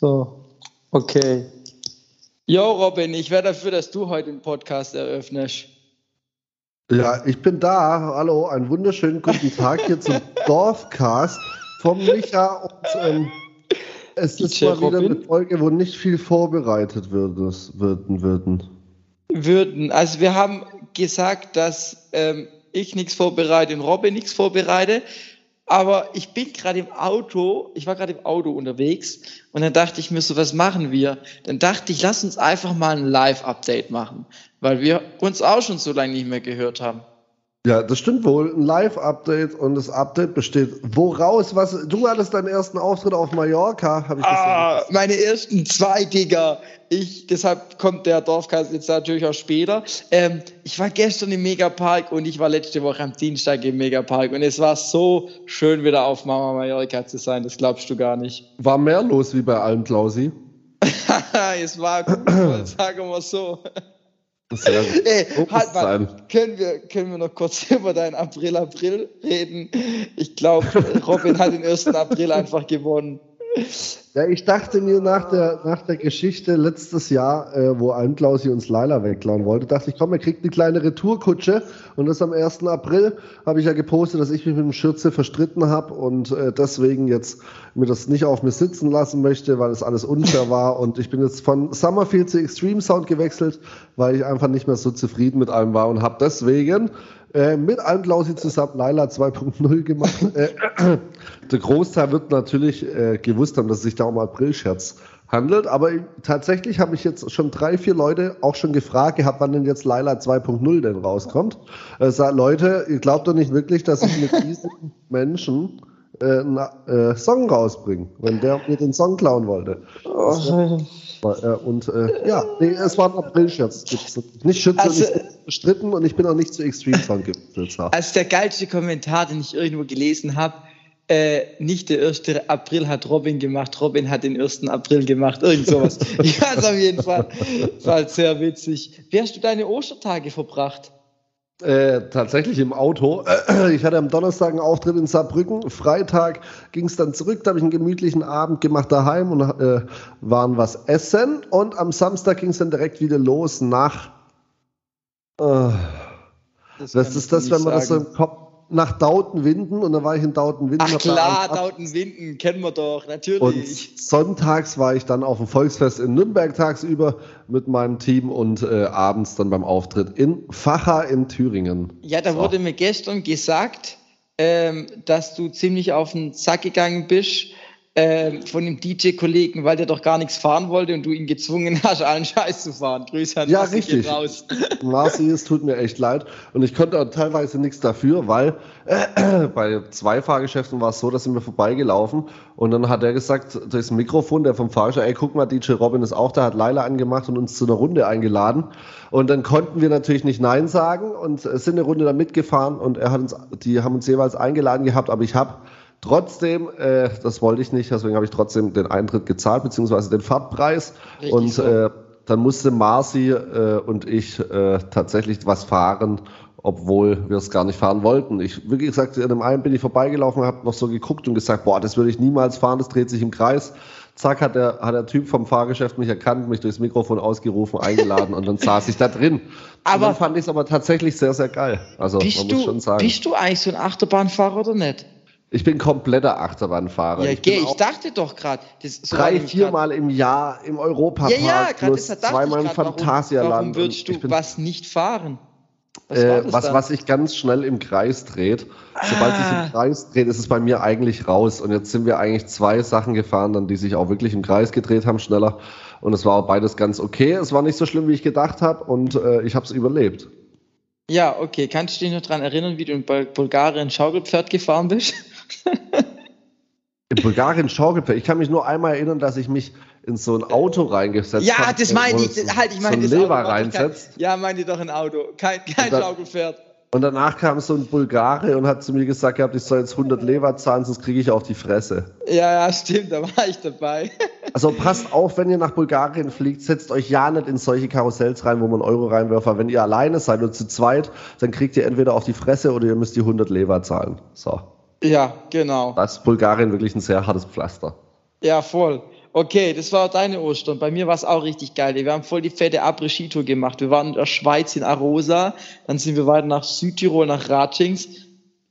So, okay. Jo, Robin, ich wäre dafür, dass du heute den Podcast eröffnest. Ja, ich bin da. Hallo, einen wunderschönen guten Tag hier zum Dorfcast vom Micha. Und ähm, es ist mal wieder Robin? eine Folge, wo nicht viel vorbereitet wird, würden, würden. Würden. Also wir haben gesagt, dass ähm, ich nichts vorbereite und Robin nichts vorbereite. Aber ich bin gerade im Auto, ich war gerade im Auto unterwegs und dann dachte ich mir so, was machen wir? Dann dachte ich, lass uns einfach mal ein Live-Update machen, weil wir uns auch schon so lange nicht mehr gehört haben. Ja, das stimmt wohl. Ein Live-Update und das Update besteht woraus? Was? Du hattest deinen ersten Auftritt auf Mallorca, habe ich gesehen. Ah, meine ersten zwei, Digga. Ich, deshalb kommt der Dorfkast jetzt natürlich auch später. Ähm, ich war gestern im Megapark und ich war letzte Woche am Dienstag im Megapark und es war so schön, wieder auf Mama Mallorca zu sein. Das glaubst du gar nicht. War mehr los wie bei allem, Klausi? es war gut, sagen wir so. Sehr gut. Ey, halt mal, können wir, können wir noch kurz über dein April-April reden? Ich glaube, Robin hat den 1. April einfach gewonnen. Ja, ich dachte mir nach der, nach der Geschichte letztes Jahr, äh, wo Almklausi uns Laila wegklauen wollte, dachte ich, komm, er kriegt eine kleine Retourkutsche. Und das am 1. April habe ich ja gepostet, dass ich mich mit dem Schürze verstritten habe und äh, deswegen jetzt mir das nicht auf mir sitzen lassen möchte, weil es alles unfair war. Und ich bin jetzt von Summerfield zu Extreme Sound gewechselt, weil ich einfach nicht mehr so zufrieden mit allem war und habe deswegen äh, mit Almklausi zusammen Laila 2.0 gemacht. Äh, der Großteil wird natürlich äh, gewusst haben, dass es sich da um April-Scherz handelt. Aber tatsächlich habe ich jetzt schon drei, vier Leute auch schon gefragt gehabt, wann denn jetzt Laila 2.0 denn rauskommt. Äh, sagt, Leute, ihr glaubt doch nicht wirklich, dass ich mit diesen Menschen äh, einen äh, Song rausbringe, wenn der mir den Song klauen wollte. Oh. Und äh, ja, nee, es war ein April-Scherz. Nicht Schütze also, nicht bestritten und ich bin auch nicht zu Extreme Song gewechselt. Also der geilste Kommentar, den ich irgendwo gelesen habe, äh, nicht der 1. April hat Robin gemacht, Robin hat den 1. April gemacht, irgend sowas. ich weiß auf jeden Fall. War sehr witzig. Wie hast du deine Ostertage verbracht? Äh, tatsächlich im Auto. Ich hatte am Donnerstag einen Auftritt in Saarbrücken. Freitag ging es dann zurück. Da habe ich einen gemütlichen Abend gemacht daheim und äh, waren was essen. Und am Samstag ging es dann direkt wieder los nach. Äh, was ist das, wenn man sagen. das so im Kopf nach Dautenwinden und dann war ich in Dautenwinden. Ach klar, Dautenwinden kennen wir doch, natürlich. Und sonntags war ich dann auf dem Volksfest in Nürnberg tagsüber mit meinem Team und äh, abends dann beim Auftritt in Facha in Thüringen. Ja, da so. wurde mir gestern gesagt, ähm, dass du ziemlich auf den Sack gegangen bist äh, von dem DJ-Kollegen, weil der doch gar nichts fahren wollte und du ihn gezwungen hast, allen Scheiß zu fahren. Grüße an ja, richtig. raus. Marci, es tut mir echt leid. Und ich konnte teilweise nichts dafür, weil äh, bei zwei Fahrgeschäften war es so, dass sind wir vorbeigelaufen und dann hat er gesagt, durchs Mikrofon, der vom Fahrgeschäft, ey, guck mal, DJ Robin ist auch da, hat Leila angemacht und uns zu einer Runde eingeladen. Und dann konnten wir natürlich nicht Nein sagen und sind eine Runde da mitgefahren und er hat uns, die haben uns jeweils eingeladen gehabt, aber ich habe Trotzdem, äh, das wollte ich nicht, deswegen habe ich trotzdem den Eintritt gezahlt, beziehungsweise den Fahrtpreis. Richtig und so. äh, dann musste Marci äh, und ich äh, tatsächlich was fahren, obwohl wir es gar nicht fahren wollten. Ich, wie gesagt, in dem einen bin ich vorbeigelaufen, habe noch so geguckt und gesagt, boah, das würde ich niemals fahren, das dreht sich im Kreis. Zack, hat der, hat der Typ vom Fahrgeschäft mich erkannt, mich durchs Mikrofon ausgerufen, eingeladen und dann saß ich da drin. Aber und dann fand ich es aber tatsächlich sehr, sehr geil. Also man muss schon sagen. Bist du eigentlich so ein Achterbahnfahrer oder nicht? Ich bin kompletter Achterbahnfahrer. Ja, ich, ich dachte doch gerade. So drei, viermal im Jahr im Europapark. Ja, ja, gerade das zweimal im Phantasialand. Warum, warum würdest du was nicht fahren? Was, äh, was, was sich ganz schnell im Kreis dreht. Ah. Sobald sich im Kreis dreht, ist es bei mir eigentlich raus. Und jetzt sind wir eigentlich zwei Sachen gefahren, dann, die sich auch wirklich im Kreis gedreht haben, schneller. Und es war auch beides ganz okay. Es war nicht so schlimm, wie ich gedacht habe. Und äh, ich habe es überlebt. Ja, okay. Kannst du dich noch daran erinnern, wie du in Bulgarien Schaukelpferd gefahren bist? In Bulgarien Schaukelpferd. Ich kann mich nur einmal erinnern, dass ich mich in so ein Auto reingesetzt habe. Ja, das meine ich. Halt, ich meine so ein Leber reinsetzt. Ja, meine ich doch ein Auto. Kein, kein dann, Schaukelpferd. Und danach kam so ein Bulgare und hat zu mir gesagt gehabt, ich soll jetzt 100 Leber zahlen, sonst kriege ich auf die Fresse. Ja, ja, stimmt, da war ich dabei. Also passt auf, wenn ihr nach Bulgarien fliegt, setzt euch ja nicht in solche Karussells rein, wo man Euro reinwirft. Wenn ihr alleine seid oder zu zweit, dann kriegt ihr entweder auf die Fresse oder ihr müsst die 100 Leber zahlen. So. Ja, genau. Das ist Bulgarien wirklich ein sehr hartes Pflaster. Ja, voll. Okay, das war deine Ostern. Bei mir war es auch richtig geil. Wir haben voll die fette Après-Ski-Tour gemacht. Wir waren in der Schweiz in Arosa, dann sind wir weiter nach Südtirol, nach Ratschings.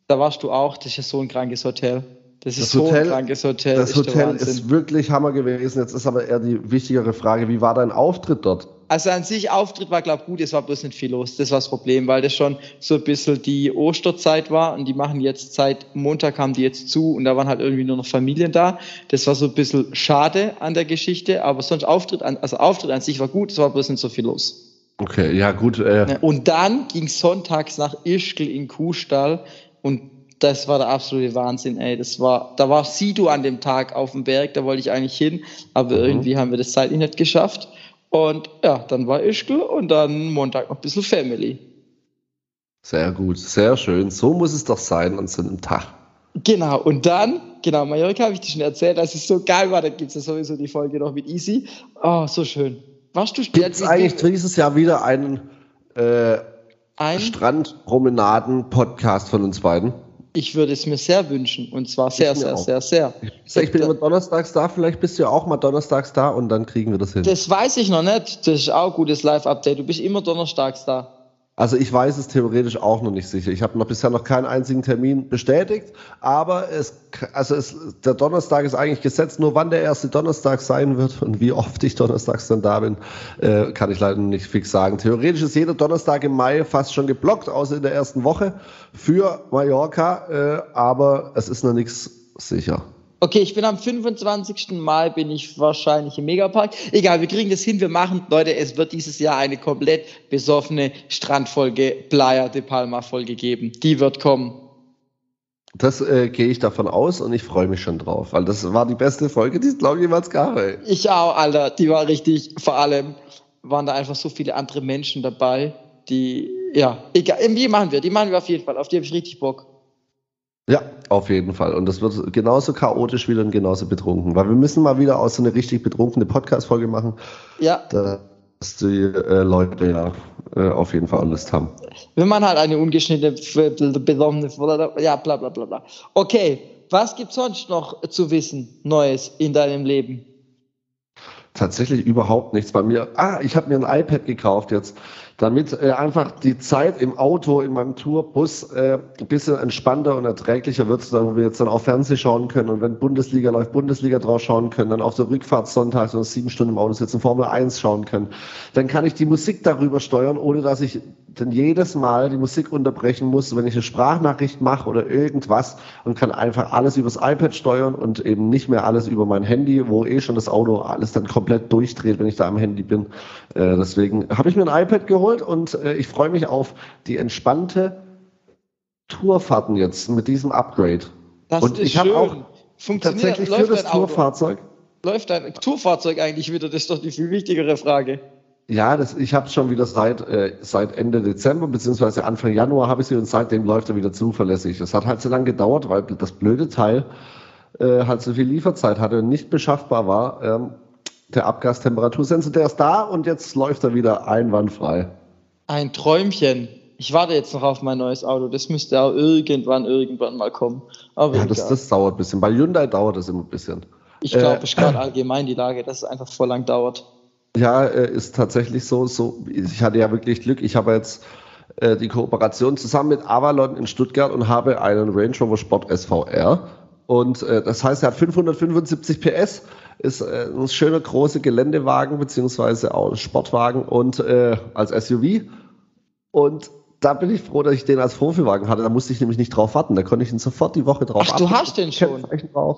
Da warst du auch. Das ist ja so ein krankes Hotel. Das ist Das so Hotel- ein krankes Hotel. Das Hotel ist wirklich Hammer gewesen. Jetzt ist aber eher die wichtigere Frage, wie war dein Auftritt dort? Also an sich Auftritt war, glaube ich, gut, es war bloß nicht viel los. Das war das Problem, weil das schon so ein bisschen die Osterzeit war und die machen jetzt seit Montag haben die jetzt zu und da waren halt irgendwie nur noch Familien da. Das war so ein bisschen schade an der Geschichte, aber sonst Auftritt an, also Auftritt an sich war gut, es war bloß nicht so viel los. Okay, ja gut. Äh, Und dann ging sonntags nach Ischgl in Kuhstall und das war der absolute Wahnsinn, ey. Das war, da war Sido an dem Tag auf dem Berg, da wollte ich eigentlich hin, aber Mhm. irgendwie haben wir das zeitlich nicht geschafft. Und ja, dann war Ischgl und dann Montag noch ein bisschen Family. Sehr gut, sehr schön. So muss es doch sein an so einem Tag. Genau, und dann, genau, Mallorca habe ich dir schon erzählt, dass es so geil war, da gibt es ja sowieso die Folge noch mit Easy. Oh, so schön. Warst du es eigentlich dieses Jahr wieder einen äh, ein? Strandpromenaden-Podcast von uns beiden? Ich würde es mir sehr wünschen. Und zwar sehr, sehr, auch. sehr, sehr. Ich bin immer donnerstags da, vielleicht bist du ja auch mal donnerstags da und dann kriegen wir das hin. Das weiß ich noch nicht. Das ist auch ein gutes Live-Update. Du bist immer donnerstags da. Also ich weiß es theoretisch auch noch nicht sicher. Ich habe noch bisher noch keinen einzigen Termin bestätigt, aber es, also es, der Donnerstag ist eigentlich gesetzt. Nur wann der erste Donnerstag sein wird und wie oft ich donnerstags dann da bin, äh, kann ich leider nicht fix sagen. Theoretisch ist jeder Donnerstag im Mai fast schon geblockt, außer in der ersten Woche für Mallorca, äh, aber es ist noch nichts sicher. Okay, ich bin am 25. Mai bin ich wahrscheinlich im Megapark. Egal, wir kriegen das hin, wir machen, Leute, es wird dieses Jahr eine komplett besoffene Strandfolge, Playa de Palma Folge geben. Die wird kommen. Das äh, gehe ich davon aus und ich freue mich schon drauf, weil das war die beste Folge, die es glaube ich jemals gab. Ey. Ich auch, Alter, die war richtig, vor allem waren da einfach so viele andere Menschen dabei, die, ja, egal, die machen wir, die machen wir auf jeden Fall, auf die habe ich richtig Bock. Ja, auf jeden Fall. Und das wird genauso chaotisch wieder und genauso betrunken. Weil wir müssen mal wieder aus so eine richtig betrunkene Podcast-Folge machen, Ja, dass die äh, Leute ja äh, auf jeden Fall Lust haben. wenn man halt eine ungeschnittene, ja, bla, bla, bla, bla. Okay, was gibt's sonst noch zu wissen, Neues in deinem Leben? Tatsächlich überhaupt nichts bei mir. Ah, ich habe mir ein iPad gekauft jetzt, damit äh, einfach die Zeit im Auto, in meinem Tourbus äh, ein bisschen entspannter und erträglicher wird, dann wir jetzt dann auch Fernsehen schauen können und wenn Bundesliga läuft, Bundesliga drauf schauen können, dann auf der Rückfahrt sonntags oder sieben Stunden im Auto sitzen, Formel 1 schauen können. Dann kann ich die Musik darüber steuern, ohne dass ich dann jedes Mal die Musik unterbrechen muss, wenn ich eine Sprachnachricht mache oder irgendwas und kann einfach alles übers iPad steuern und eben nicht mehr alles über mein Handy, wo eh schon das Auto alles dann komplett durchdreht, wenn ich da am Handy bin. Äh, deswegen habe ich mir ein iPad geholt und äh, ich freue mich auf die entspannte Tourfahrten jetzt mit diesem Upgrade. Das Und ist ich hab schön. auch Funktioniert, Tatsächlich für das? Tourfahrzeug. Läuft dein Tourfahrzeug eigentlich wieder? Das ist doch die viel wichtigere Frage. Ja, das, ich habe es schon wieder seit, äh, seit Ende Dezember beziehungsweise Anfang Januar habe ich sie und seitdem läuft er wieder zuverlässig. Es hat halt so lange gedauert, weil das blöde Teil äh, halt so viel Lieferzeit hatte und nicht beschaffbar war. Ähm, der Abgasttemperatursensor, der ist da und jetzt läuft er wieder einwandfrei. Ein Träumchen. Ich warte jetzt noch auf mein neues Auto. Das müsste auch irgendwann, irgendwann mal kommen. Aber Ja, das, das dauert ein bisschen. Bei Hyundai dauert das immer ein bisschen. ich glaube, äh, es ist gerade allgemein die Lage, dass es einfach voll lang dauert. Ja, äh, ist tatsächlich so. so. Ich hatte ja wirklich Glück. Ich habe jetzt äh, die Kooperation zusammen mit Avalon in Stuttgart und habe einen Range Rover Sport SVR. Und äh, das heißt, er hat 575 PS, ist äh, ein schöner großer Geländewagen beziehungsweise auch ein Sportwagen und äh, als SUV. Und da bin ich froh, dass ich den als Profiwagen hatte. Da musste ich nämlich nicht drauf warten. Da konnte ich ihn sofort die Woche drauf Ach, du abholen. hast den schon?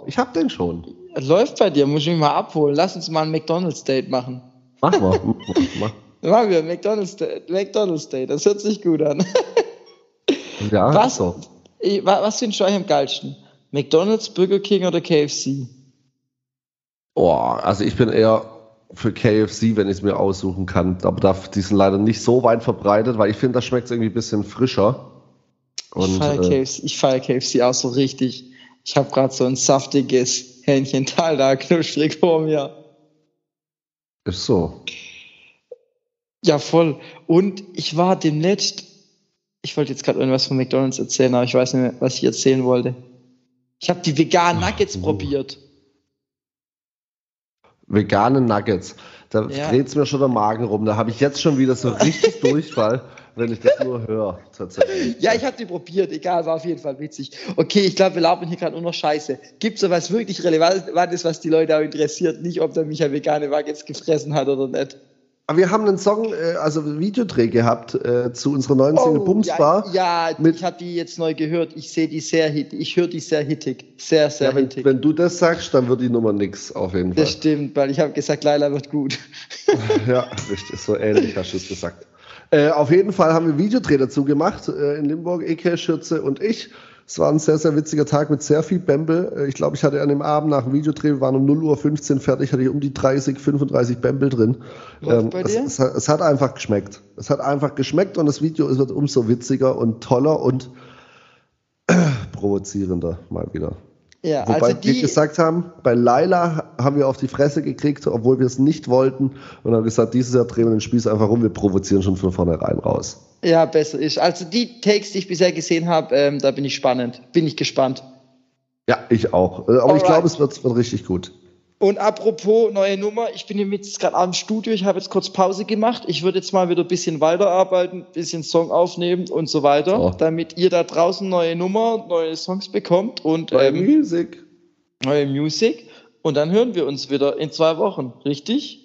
Ich habe den schon. Läuft bei dir, muss ich mich mal abholen. Lass uns mal ein McDonalds-Date machen. Mach mal. Mach. Machen wir McDonalds Date. McDonald's Date. Das hört sich gut an. Ja, Was? so. Wa- Was findest du eigentlich am geilsten? McDonalds, Burger King oder KFC? Oh, also ich bin eher für KFC, wenn ich es mir aussuchen kann. Aber da, die sind leider nicht so weit verbreitet, weil ich finde, das schmeckt irgendwie ein bisschen frischer. Ich Und feiere äh, KFC, ich feier KFC auch so richtig. Ich habe gerade so ein saftiges Hähnchental da knusprig vor mir. Ist so. Ja, voll. Und ich war demnächst, ich wollte jetzt gerade irgendwas von McDonalds erzählen, aber ich weiß nicht mehr, was ich erzählen wollte. Ich habe die veganen Nuggets uh. probiert. Vegane Nuggets. Da Ja. dreht's mir schon der Magen rum. Da habe ich jetzt schon wieder so richtig Durchfall, wenn ich das nur höre. Tatsächlich. Ja, ich habe die probiert, egal, war auf jeden Fall witzig. Okay, ich glaube, wir labern hier gerade nur noch Scheiße. Gibt es was wirklich Relevantes, was die Leute auch interessiert? Nicht, ob der Micha vegane Nuggets gefressen hat oder nicht. Aber wir haben einen Song, äh, also einen Videodreh gehabt äh, zu unserer neuen Single Bumsbar. Oh, ja, ja Mit- ich habe die jetzt neu gehört. Ich sehe die sehr hit, ich höre die sehr hittig, sehr sehr Ja, wenn, hittig. wenn du das sagst, dann wird die Nummer nix auf jeden Fall. das stimmt, weil ich habe gesagt, Laila wird gut. Ja, richtig, so ähnlich hast du es gesagt. Äh, auf jeden Fall haben wir Videodreh dazu gemacht, äh, in Limburg, Eke, Schürze und ich. Es war ein sehr, sehr witziger Tag mit sehr viel Bämbel. Äh, Ich glaube, ich hatte an dem Abend nach dem Videodreh, wir waren um 0.15 Uhr fertig, hatte ich um die 30, 35 Bämbel drin. Bei es, dir? es, hat- es hat einfach geschmeckt. Es hat einfach geschmeckt und das Video wird umso witziger und toller und provozierender mal wieder. Ja, Wobei also wir die, gesagt haben, bei Laila haben wir auf die Fresse gekriegt, obwohl wir es nicht wollten und haben gesagt, dieses Jahr drehen wir den Spieß einfach rum, wir provozieren schon von vornherein raus. ja, besser ist. Also die Takes, die ich bisher gesehen habe, ähm, da bin ich spannend, bin ich gespannt. Ja, ich auch. Äh, Aber ich Alright. glaube, es wird, es wird richtig gut. Und apropos neue Nummer, ich bin jetzt gerade am Studio, ich habe jetzt kurz Pause gemacht. Ich würde jetzt mal wieder ein bisschen weiterarbeiten, ein bisschen Song aufnehmen und so weiter, Oh. damit ihr da draußen neue Nummer, neue Songs bekommt und Bei ähm, Music. neue Musik. Und dann hören wir uns wieder in zwei Wochen, richtig?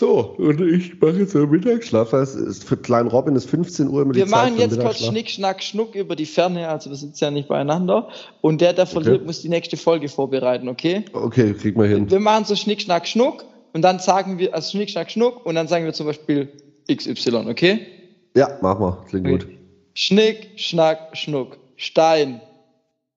So, und ich mache jetzt einen Mittagsschlaf. weil Es ist für Klein Robin ist 15 Uhr immer Wir die Zeit machen für jetzt kurz. Schnick, Schnack, Schnuck über die Ferne, also wir sitzen ja nicht beieinander. Und der, der verliert, muss die nächste Folge vorbereiten, okay? Okay, krieg mal hin. Wir machen so Schnick, Schnack, Schnuck und dann sagen wir, also Schnick, Schnack, Schnuck und dann sagen wir zum Beispiel XY, okay? Ja, mach mal. Klingt gut. Schnick, Schnack, Schnuck. Stein.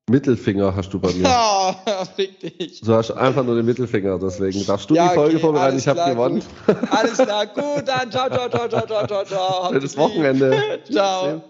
Mittelfinger hast du bei mir. Ah, fick dich. Du hast einfach nur den Mittelfinger, deswegen darfst du Ja, die Folge okay, vorbereiten. Ich habe gewonnen. Alles klar, gut, dann ciao, ciao, ciao, ciao, ciao, ciao, Schönes. Wochenende. Ciao.